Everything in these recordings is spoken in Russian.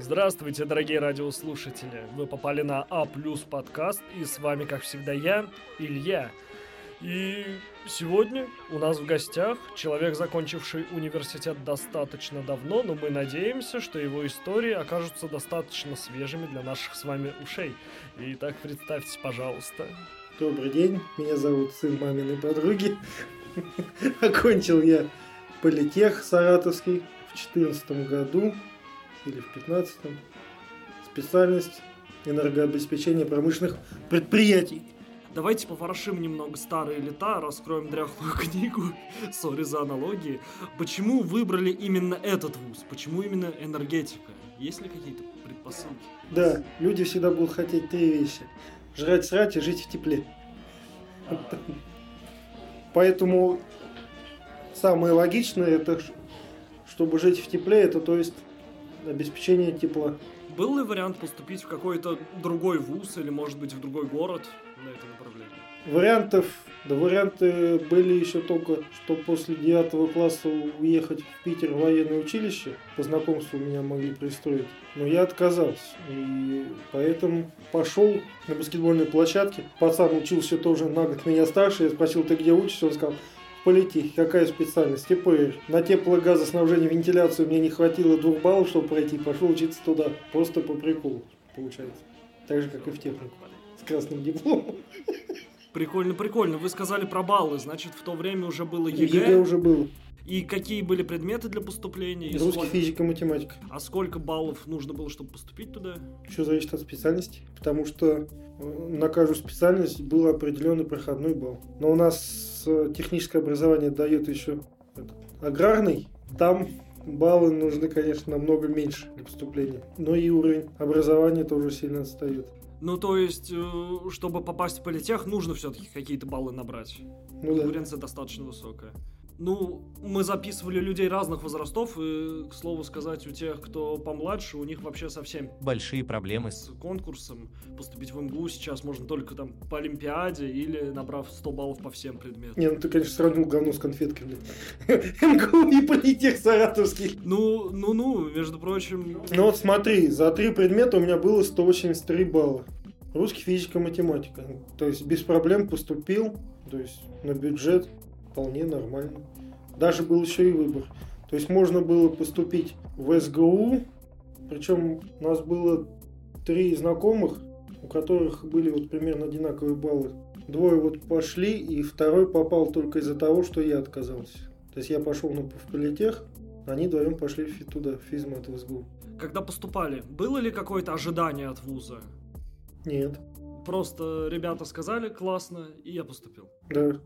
Здравствуйте, дорогие радиослушатели! Вы попали на А плюс подкаст, и с вами, как всегда, я, Илья. И сегодня у нас в гостях человек, закончивший университет достаточно давно, но мы надеемся, что его истории окажутся достаточно свежими для наших с вами ушей. Итак, представьтесь, пожалуйста. Добрый день, меня зовут сын маминой подруги. Окончил я политех саратовский в 2014 году или в 2015 специальность энергообеспечения промышленных предприятий. Давайте поворошим немного старые лета, раскроем дряхлую книгу, сори за аналогии. Почему выбрали именно этот вуз? Почему именно энергетика? Есть ли какие-то предпосылки? Да, люди всегда будут хотеть три вещи. Жрать, срать и жить в тепле. Поэтому самое логичное, это чтобы жить в тепле, это то есть обеспечение тепла. Был ли вариант поступить в какой-то другой вуз или, может быть, в другой город на это направление? Вариантов, да варианты были еще только, что после девятого класса уехать в Питер в военное училище. По знакомству меня могли пристроить. Но я отказался. И поэтому пошел на баскетбольной площадке. Пацан учился тоже на год меня старше. Я спросил, ты где учишься? Он сказал, политехе. Какая специальность? ТПР. На теплогазоснабжение вентиляцию мне не хватило двух баллов, чтобы пройти. Пошел учиться туда. Просто по приколу, получается. Так же, как и в технику. С красным дипломом. Прикольно, прикольно. Вы сказали про баллы, значит, в то время уже было ЕГЭ. ЕГЭ уже было. И какие были предметы для поступления? Русский, сколько- физика, математика. А сколько баллов нужно было, чтобы поступить туда? Все зависит от специальности, потому что э, на каждую специальность был определенный проходной балл. Но у нас э, техническое образование дает еще аграрный. Там баллы нужны, конечно, намного меньше для поступления. Но и уровень образования тоже сильно отстает. Ну, то есть, э, чтобы попасть в политех, нужно все-таки какие-то баллы набрать. Ну да. Конкуренция достаточно высокая. Ну, мы записывали людей разных возрастов, и, к слову сказать, у тех, кто помладше, у них вообще совсем большие проблемы с конкурсом. Поступить в МГУ сейчас можно только там по Олимпиаде или набрав 100 баллов по всем предметам. Не, ну ты, конечно, сравнил говно с конфеткой, блин. МГУ и политех саратовский. Ну, ну, ну, между прочим... Ну вот смотри, за три предмета у меня было 183 балла. Русский, физика, математика. То есть без проблем поступил, то есть на бюджет вполне нормально. Даже был еще и выбор. То есть можно было поступить в СГУ, причем у нас было три знакомых, у которых были вот примерно одинаковые баллы. Двое вот пошли, и второй попал только из-за того, что я отказался. То есть я пошел на политех, они вдвоем пошли туда, в физмат, в СГУ. Когда поступали, было ли какое-то ожидание от вуза? Нет, Просто ребята сказали, классно, и я поступил. да.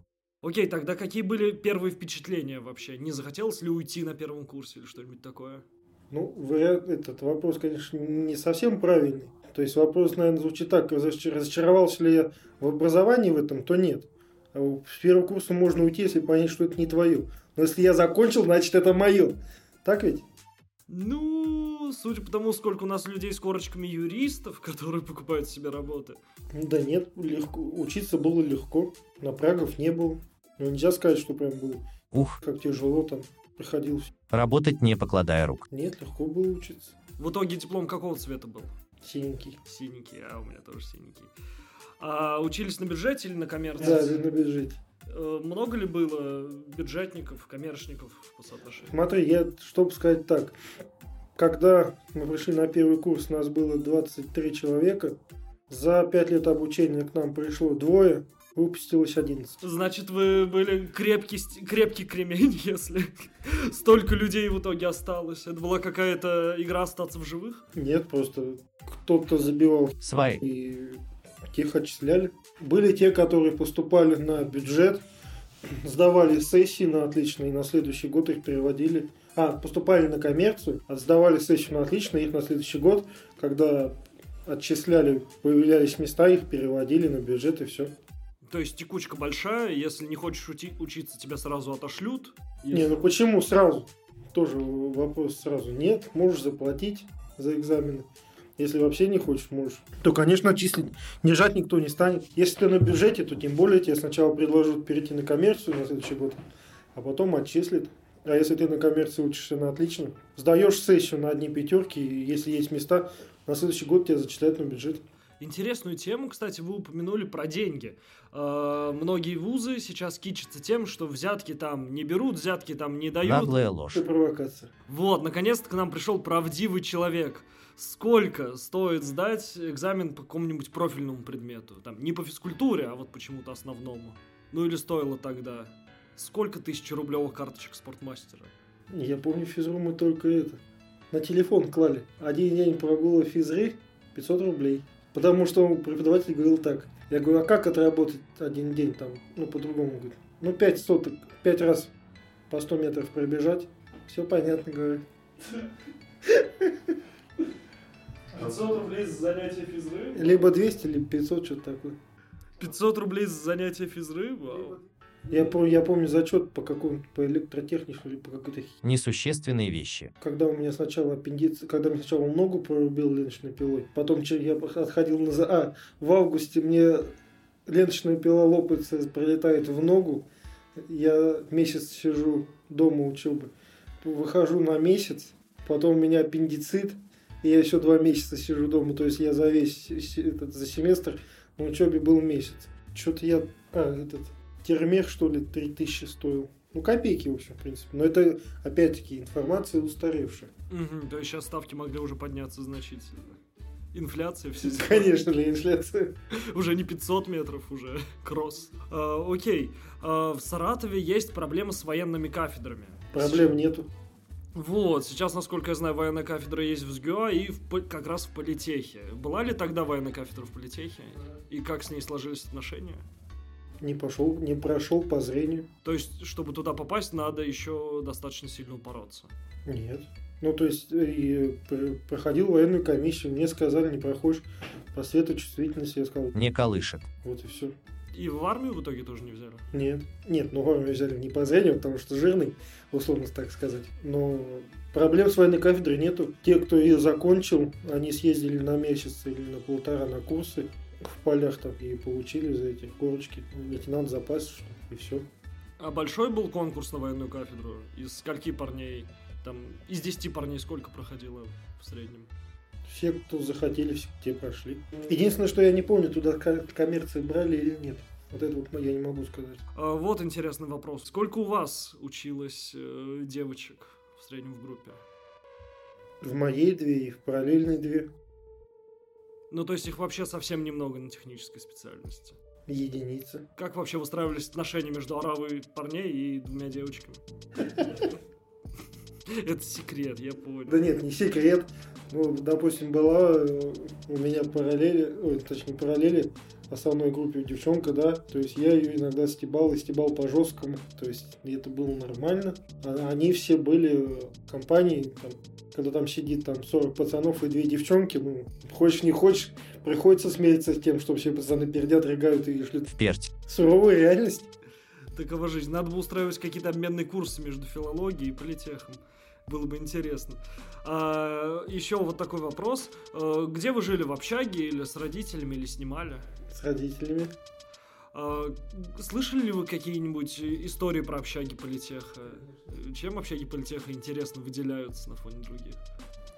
Окей, тогда какие были первые впечатления вообще? Не захотелось ли уйти на первом курсе или что-нибудь такое? Ну, вариант- этот вопрос, конечно, не совсем правильный. То есть вопрос, наверное, звучит так, разочар- разочаровался ли я в образовании в этом, то нет. А С первого курса можно уйти, если понять, что это не твое. Но если я закончил, значит это мое. Так ведь? Ну, судя по тому, сколько у нас людей с корочками юристов, которые покупают себе работы. Да нет, легко. Учиться было легко. Напрягов не было. Ну, нельзя сказать, что прям было Ух, как тяжело там приходилось. работать не покладая рук. Нет, легко было учиться. В итоге диплом какого цвета был? Синенький. Синенький, а у меня тоже синенький. А учились на бюджете или на коммерции? Да, на бюджете. Э, Много ли было бюджетников, коммерчников по соотношению? Смотри, я, чтобы сказать так, когда мы пришли на первый курс, нас было 23 человека. За 5 лет обучения к нам пришло двое, выпустилось 11. Значит, вы были крепкий, крепкий кремень, если столько людей в итоге осталось. Это была какая-то игра остаться в живых? Нет, просто кто-то забивал Свай. и тех отчисляли. Были те, которые поступали на бюджет, сдавали сессии на отлично, и на следующий год их переводили. А, поступали на коммерцию, а сдавали сессию на отлично, их на следующий год, когда отчисляли, появлялись места, их переводили на бюджет и все. То есть текучка большая, если не хочешь ути- учиться, тебя сразу отошлют. Не, ну почему сразу? Тоже вопрос сразу. Нет, можешь заплатить за экзамены. Если вообще не хочешь, можешь. То, конечно, отчислить. Не жать никто не станет. Если ты на бюджете, то тем более тебе сначала предложат перейти на коммерцию на следующий год, а потом отчислят. А если ты на коммерции учишься на отлично, сдаешь сессию на одни пятерки, и если есть места, на следующий год тебя зачисляют на бюджет. Интересную тему, кстати, вы упомянули про деньги. Э, многие вузы сейчас кичатся тем, что взятки там не берут, взятки там не дают. Наглая ложь. Это провокация. Вот, наконец-то к нам пришел правдивый человек. Сколько стоит сдать экзамен по какому-нибудь профильному предмету? Там, не по физкультуре, а вот почему-то основному. Ну или стоило тогда? Сколько тысяч рублевых карточек спортмастера? Я помню физру мы только это. На телефон клали. Один день прогула физры 500 рублей. Потому что преподаватель говорил так. Я говорю, а как отработать один день там? Ну, по-другому. Говорит, ну, 5 соток, 5 раз по 100 метров пробежать. Все понятно, говорю. 500 рублей за занятие физры? Либо 200, либо 500, что-то такое. 500 рублей за занятие физры? Вау. Я, помню, я помню зачет по какому-то, по электротехнике или по какой-то... Несущественные вещи. Когда у меня сначала аппендиц, когда мне сначала ногу прорубил ленточной пилой, потом я отходил на... за- А, в августе мне ленточная пила лопается, прилетает в ногу, я месяц сижу дома учебы, выхожу на месяц, потом у меня аппендицит, и я еще два месяца сижу дома, то есть я за весь этот, за семестр на учебе был месяц. Что-то я... А, этот... Термех, что ли, 3000 стоил. Ну, копейки, в общем, в принципе. Но это, опять-таки, информация устаревшая. Мгм, то есть сейчас ставки могли уже подняться значительно. Инфляция, все. Конечно, для инфляции. Уже не 500 метров, уже кросс. А, окей. А, в Саратове есть проблемы с военными кафедрами. Проблем нету. Вот, сейчас, насколько я знаю, военная кафедра есть в СГУА и в как раз в политехе. Была ли тогда военная кафедра в политехе? И как с ней сложились отношения? Не пошел, не прошел по зрению. То есть, чтобы туда попасть, надо еще достаточно сильно упороться. Нет. Ну, то есть, и пр- проходил военную комиссию, мне сказали, не проходишь по светочувствительности, я сказал, Не колышет. вот и все. И в армию в итоге тоже не взяли? Нет. Нет, ну армию взяли не по зрению, потому что жирный, условно так сказать. Но проблем с военной кафедрой нету. Те, кто ее закончил, они съездили на месяц или на полтора на курсы в полях там и получили за эти корочки. Лейтенант запас, и все. А большой был конкурс на военную кафедру? Из скольки парней? Там, из 10 парней сколько проходило в среднем? Все, кто захотели, все те прошли. Единственное, что я не помню, туда ко- коммерции брали или нет. Вот это вот я не могу сказать. А, вот интересный вопрос. Сколько у вас училось э, девочек в среднем в группе? В моей две и в параллельной две Ну, то есть их вообще совсем немного на технической специальности. единицы. Как вообще выстраивались отношения между оравой парней и двумя девочками? Это секрет, я понял. Да нет, не секрет. Ну, допустим, была э, у меня параллели, ой, точнее параллели основной группе девчонка, да, то есть я ее иногда стебал и стебал по жесткому, то есть это было нормально. А Они все были в компании, там, когда там сидит там 40 пацанов и две девчонки, ну, хочешь не хочешь, приходится смириться с тем, что все пацаны пердят, рыгают и шлют В перть. суровую реальность. Такова жизнь. Надо бы устраивать какие-то обменные курсы между филологией и политехом. Было бы интересно. А, еще вот такой вопрос. А, где вы жили, в общаге или с родителями, или снимали? С родителями. А, слышали ли вы какие-нибудь истории про общаги политеха? Чем общаги политеха интересно выделяются на фоне других?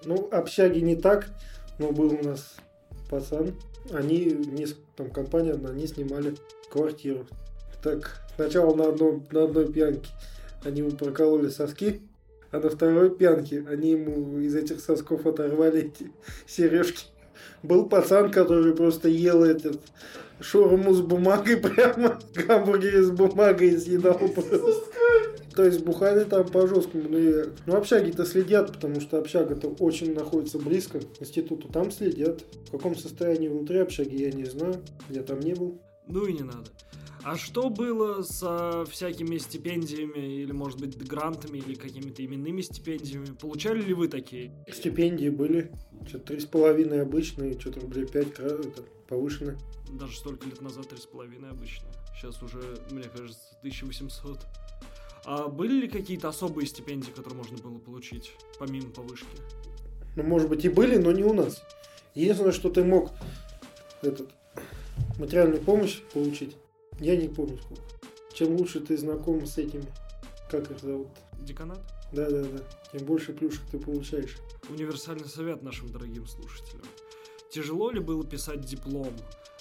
Ну, общаги не так, но был у нас пацан. Они, там компания одна, они снимали квартиру. Так, сначала на, одном, на одной пьянке они ему прокололи соски, а на второй пьянке они ему из этих сосков оторвали эти сережки. Был пацан, который просто ел этот шаурму с бумагой прямо, гамбургеры с бумагой съедал просто. То есть бухали там по жесткому. Ну, и- ну общаги-то следят, потому что общага-то очень находится близко к институту. Там следят. В каком состоянии внутри общаги, я не знаю. Я там не был. Ну и не надо. А что было со всякими стипендиями или, может быть, грантами или какими-то именными стипендиями? Получали ли вы такие? Стипендии были. Что-то три с половиной обычные, что-то рублей пять это, повышенные. Даже столько лет назад три с половиной обычно. Сейчас уже, мне кажется, 1800. А были ли какие-то особые стипендии, которые можно было получить, помимо повышки? Ну, может быть, и были, но не у нас. Единственное, что ты мог этот, материальную помощь получить, я не помню сколько. Чем лучше ты знаком с этими, как их зовут, Деканат? Да, да, да. Тем больше плюшек ты получаешь. Универсальный совет нашим дорогим слушателям. Тяжело ли было писать диплом?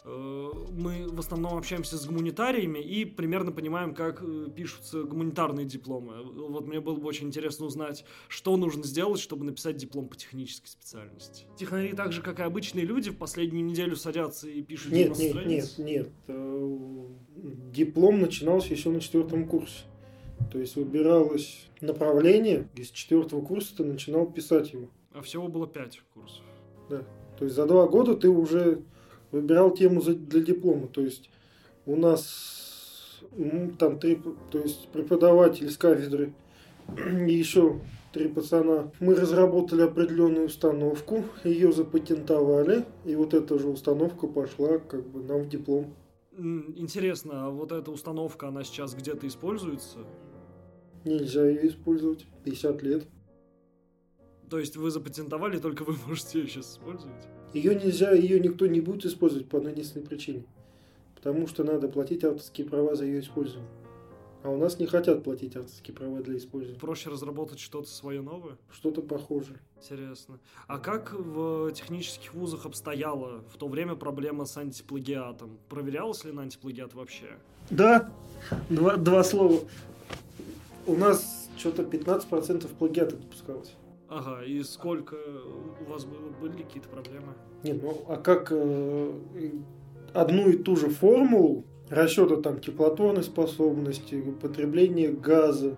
Э, Мы в основном общаемся с гуманитариями и примерно понимаем, как э, пишутся гуманитарные дипломы. Вот мне было бы очень интересно узнать, что нужно сделать, чтобы написать диплом по технической специальности. Технари так же, как и обычные люди, в последнюю неделю садятся и пишут Нет, 90 нет, страниц. нет, нет. Э, Диплом начинался еще на четвертом курсе. То есть выбиралось направление, из четвертого курса ты начинал писать его. А всего было 5 курсов. То есть за два года ты уже выбирал тему для диплома. То есть у нас ну, там три, то есть преподаватель с кафедры и еще три пацана. Мы разработали определенную установку, ее запатентовали, и вот эта же установка пошла как бы нам в диплом. Интересно, а вот эта установка, она сейчас где-то используется? Нельзя ее использовать. 50 лет. То есть вы запатентовали, только вы можете ее сейчас использовать? Ее нельзя, ее никто не будет использовать по одной единственной причине. Потому что надо платить авторские права за ее использование. А у нас не хотят платить авторские права для использования. Проще разработать что-то свое новое? Что-то похожее. Интересно. А как в технических вузах обстояла в то время проблема с антиплагиатом? Проверялось ли на антиплагиат вообще? Да, два, два слова. У нас что-то 15% плагиата допускалось. Ага, и сколько у вас было, были какие-то проблемы? Не, ну а как э, одну и ту же формулу расчета там теплоторной способности, потребления газа,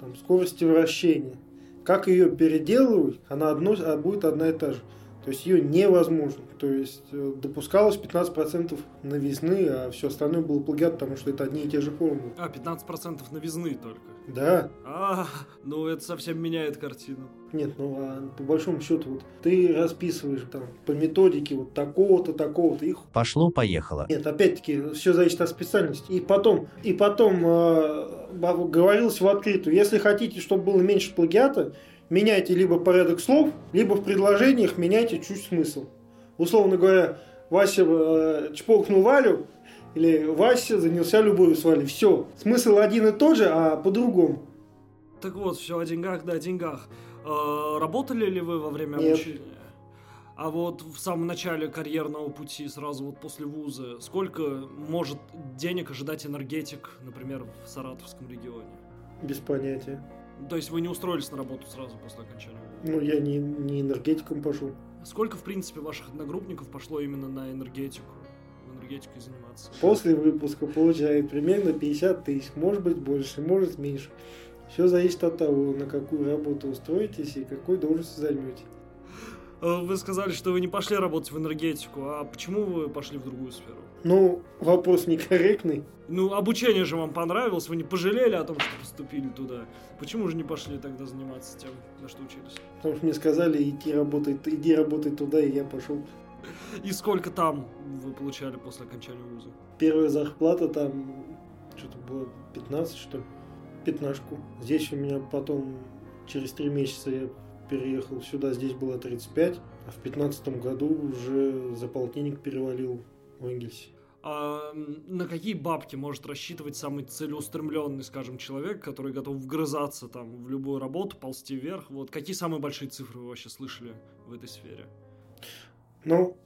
там, скорости вращения, как ее переделывать, она одно, а будет одна и та же. То есть ее невозможно. То есть э, допускалось 15% новизны, а все остальное было плагиат, потому что это одни и те же формулы. А, 15% новизны только. Да, А, ну это совсем меняет картину. Нет, ну а по большому счету, вот ты расписываешь там по методике вот такого-то, такого-то, их Пошло-поехало. нет, опять-таки, все зависит от специальности. И потом, и потом э, говорилось в открытую, если хотите, чтобы было меньше плагиата, меняйте либо порядок слов, либо в предложениях меняйте чуть смысл. Условно говоря, Вася э, чпокнул Валю, или Вася занялся любовью с Валей. Все, смысл один и тот же, а по-другому. Так вот, все о деньгах да о деньгах. Э, работали ли вы во время Нет. обучения? А вот в самом начале карьерного пути, сразу вот после вуза, сколько может денег ожидать энергетик, например, в Саратовском регионе? Без понятия. То есть вы не устроились на работу сразу после окончания? Ну, я не, не энергетиком пошел. Сколько, в принципе, ваших одногруппников пошло именно на энергетику? В энергетикой заниматься? После выпуска получает примерно 50 тысяч. Может быть больше, может меньше. Все зависит от того, на какую работу устроитесь и какой должность займете. Э, Вы сказали, что вы не пошли работать в энергетику, а почему вы пошли в другую сферу? Ну, вопрос некорректный. Ну, обучение же вам понравилось, вы не пожалели о том, что поступили туда. Почему же не пошли тогда заниматься тем, на что учились? Потому что мне сказали идти работать, иди работать туда, и я пошел. И сколько там вы получали после окончания вуза? Первая зарплата там что-то было 15, что ли? Пятнашку. Здесь у меня потом через три месяца я переехал сюда, здесь было 35, а в 15 году уже за полтинник перевалил в Энгельсе. А на какие бабки может рассчитывать самый целеустремленный, скажем, человек, который готов вгрызаться там в любую работу, ползти вверх? Вот какие самые большие цифры вы вообще слышали в этой сфере? Ну,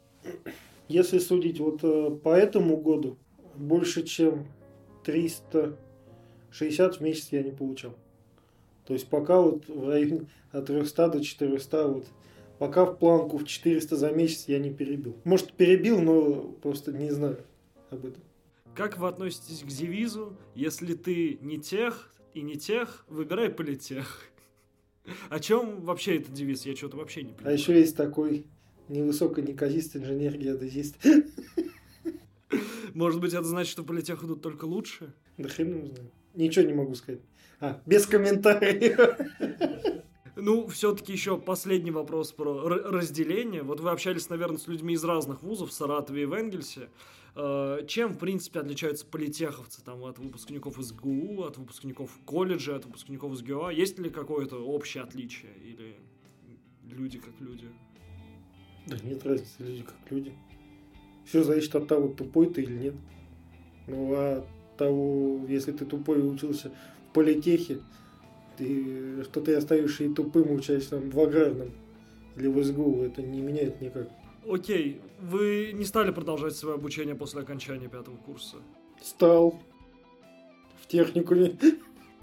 если судить вот э, по этому году, больше чем 360 в месяц я не получал. То есть пока вот в районе от 300 до 400, вот пока в планку в 400 за месяц я не перебил. Может перебил, но просто не знаю об этом. Как вы относитесь к девизу «Если ты не тех и не тех, выбирай политех»? О чем вообще этот девиз? Я что-то вообще не А понимаю. еще есть такой невысокий неказист инженер-геодезист. Может быть, это значит, что политех идут только лучше? Да хрен его знает. Ничего не могу сказать. А, без комментариев. Ну, все-таки еще последний вопрос про разделение. Вот вы общались, наверное, с людьми из разных вузов в Саратове и в Энгельсе. Э, Чем, в принципе, отличаются политеховцы там, от выпускников из ГУ, от выпускников колледжа, от выпускников из ГЮА? Есть ли какое-то общее отличие? Или люди как люди? Да нет разницы, люди как люди. Все зависит от того, тупой ты или нет. Ну, а того, если ты тупой и учился политехе, ты, что ты остаешься и тупым, учась там в аграрном или в СГУ, это не меняет никак. Окей, вы не стали продолжать свое обучение после окончания пятого курса? Стал в техникуме.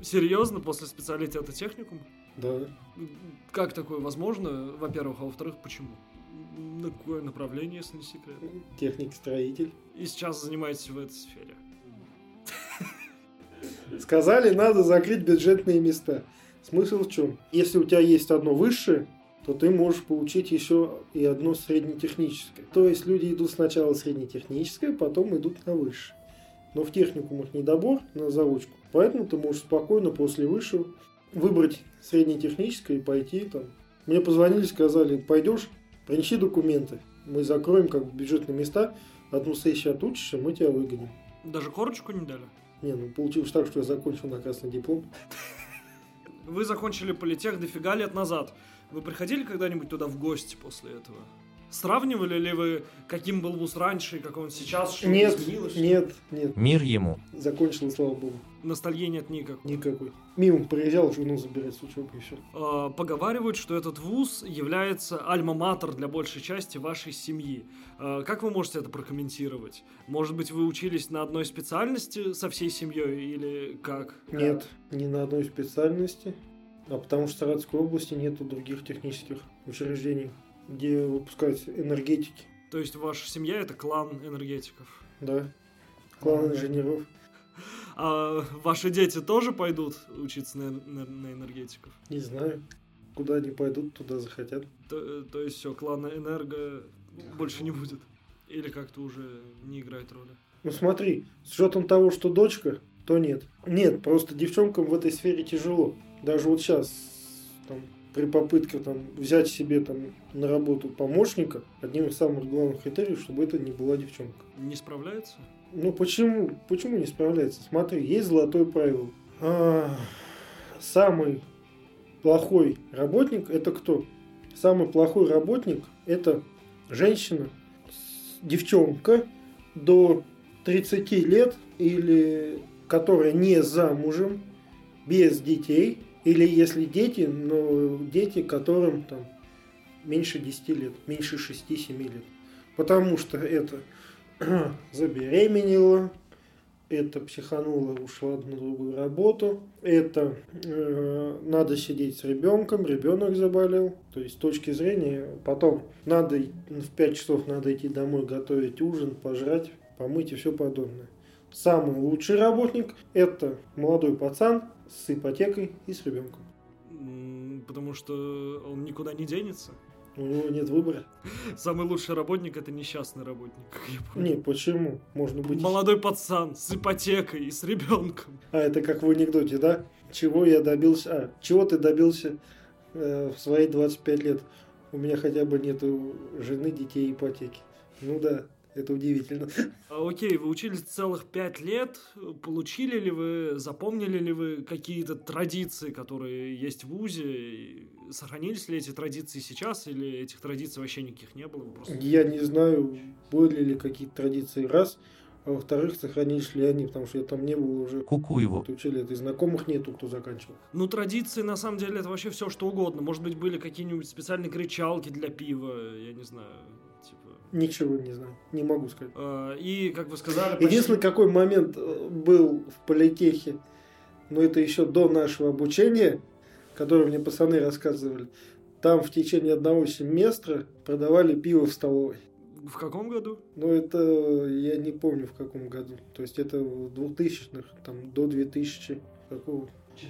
Серьезно, после специалитета техникум? Да. Как такое возможно, во-первых, а во-вторых, почему? На какое направление, если не секрет? Техник-строитель. И сейчас занимаетесь в этой сфере. Сказали, надо закрыть бюджетные места. Смысл в чем? Если у тебя есть одно высшее, то ты можешь получить еще и одно среднетехническое. То есть люди идут сначала среднетехническое, потом идут на высшее. Но в техникумах недобор на заочку. Поэтому ты можешь спокойно после высшего выбрать среднетехническое и пойти там. Мне позвонили, сказали, пойдешь, принеси документы. Мы закроем как бюджетные места, одну сессию отучишься, мы тебя выгоним. Даже корочку не дали? Не, ну получилось так, что я закончил на красный диплом. Вы закончили политех дофига лет назад. Вы приходили когда-нибудь туда в гости после этого? Сравнивали ли вы, каким был вуз раньше и как он сейчас? Что Нет, изменилось? нет, нет. Мир ему. Закончил, слава богу. Ностальгии нет никак. Никакой. Мимо приезжал, жену забирать с учебы и все. А, Поговаривают, что этот вуз является альма-матер для большей части вашей семьи. А, Как вы можете это прокомментировать? Может быть, вы учились на одной специальности со всей семьей или как? Нет, ни на одной специальности. А потому что в Саратовской области нету других технических учреждений, где выпускают энергетики. То есть ваша семья это клан энергетиков. Да. Клан инженеров. А ваши дети тоже пойдут учиться на, на- на энергетиков? Не знаю. Куда они пойдут, туда захотят. То, то есть все, клана энерго больше не будет? Или как-то уже не играет роли? Ну смотри, с учетом того, что дочка, то нет. Нет, просто девчонкам в этой сфере тяжело. Даже вот сейчас, там, при попытке там, взять себе там, на работу помощника, одним из самых главных критериев, чтобы это не была девчонка. Не справляется? Ну почему, почему не справляется? Смотри, есть золотое правило. А, самый плохой работник это кто? Самый плохой работник это женщина, девчонка до 30 лет или которая не замужем, без детей, или если дети, но дети, которым там меньше 10 лет, меньше 6-7 лет. Потому что это забеременела, это психанула, ушла на другую работу, это э, надо сидеть с ребенком, ребенок заболел. То есть с точки зрения, потом надо и- в 5 часов надо идти домой, готовить ужин, пожрать, помыть и все подобное. Самый лучший работник это молодой пацан с ипотекой и с ребенком. Потому что он никуда не денется. У него нет выбора. Самый лучший работник это несчастный работник. Не, почему? Можно быть... Молодой пацан с ипотекой и с ребенком. А, это как в анекдоте, да? Чего я добился? А, чего ты добился э, в свои 25 лет? У меня хотя бы нету жены, детей ипотеки. Ну да, это удивительно. А, Окей, вы учились целых пять лет. Получили ли вы, запомнили ли вы какие-то традиции, которые есть в ВУЗе? И Сохранились ли эти традиции сейчас, или этих традиций вообще никаких не было? Просто- Я не знаю, были ли какие-то традиции, раз. А во-вторых, сохранились ли они, потому что я там не был уже. Кукуеву. Учили это, и знакомых нету, кто заканчивал. Ну, традиции, на самом деле, это вообще все, что угодно. Может быть, были какие-нибудь специальные кричалки для пива, я не знаю. Ничего не знаю, не могу сказать. А, И, как вы сказали, почти- Единственный какой момент э, был в политехе, но это еще до нашего обучения, который мне пацаны рассказывали. Там в течение одного семестра продавали пиво в столовой. в каком году? Но это я не помню в каком году. То есть это в 2000-х, там до 2000 какого?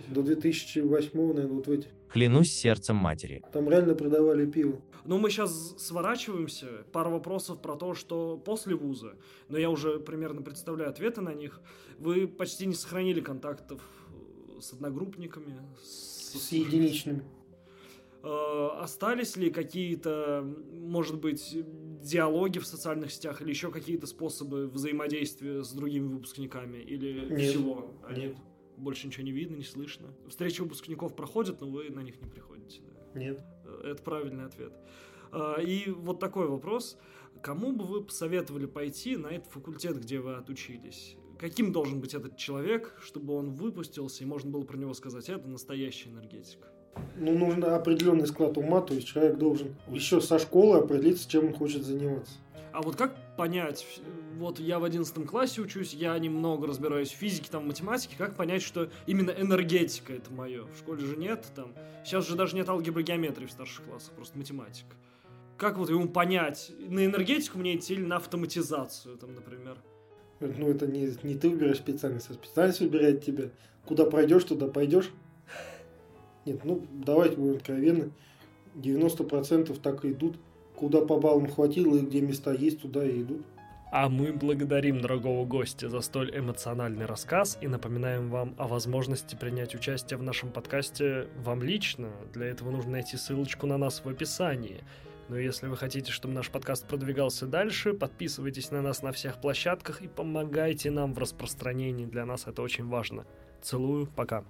До 2008, наверное, вот в этих. Клянусь сердцем матери. Там реально продавали пиво. Ну, мы сейчас сворачиваемся. Пару вопросов про то, что после вуза. Но я уже примерно представляю ответы на них. Вы почти не сохранили контактов э, с одногруппниками? С единичными. Э, Остались ли какие-то, может быть, диалоги в социальных сетях или еще какие-то способы взаимодействия с другими выпускниками? Или Нет. всего? А Нет. Больше ничего не видно, не слышно. Встречи выпускников проходят, но вы на них не приходите. да? Нет. Э, Это правильный ответ. А, И вот такой вопрос. Кому бы вы посоветовали пойти на этот факультет, где вы отучились? каким должен быть этот человек, чтобы он выпустился, и можно было про него сказать, это настоящий энергетик? Ну, нужен определенный склад ума, то есть человек должен еще со школы определиться, чем он хочет заниматься. А вот как понять, вот я в одиннадцатом классе учусь, я немного разбираюсь в физике, там, в математике, как понять, что именно энергетика это мое? В школе же нет, там, сейчас же даже нет алгебры геометрии в старших классах, просто математика. Как вот ему понять, на энергетику мне идти или на автоматизацию, там, например? Ну, это не, не ты выбираешь специальность, а специальность выбирает тебя. Куда пройдешь, туда пойдешь. Нет, ну, давайте будем откровенны. 90% так и идут. Куда по баллам хватило и где места есть, туда и идут. А мы благодарим дорогого гостя за столь эмоциональный рассказ и напоминаем вам о возможности принять участие в нашем подкасте вам лично. Для этого нужно найти ссылочку на нас в описании. Но если вы хотите, чтобы наш подкаст продвигался дальше, подписывайтесь на нас на всех площадках и помогайте нам в распространении. Для нас это очень важно. Целую, пока.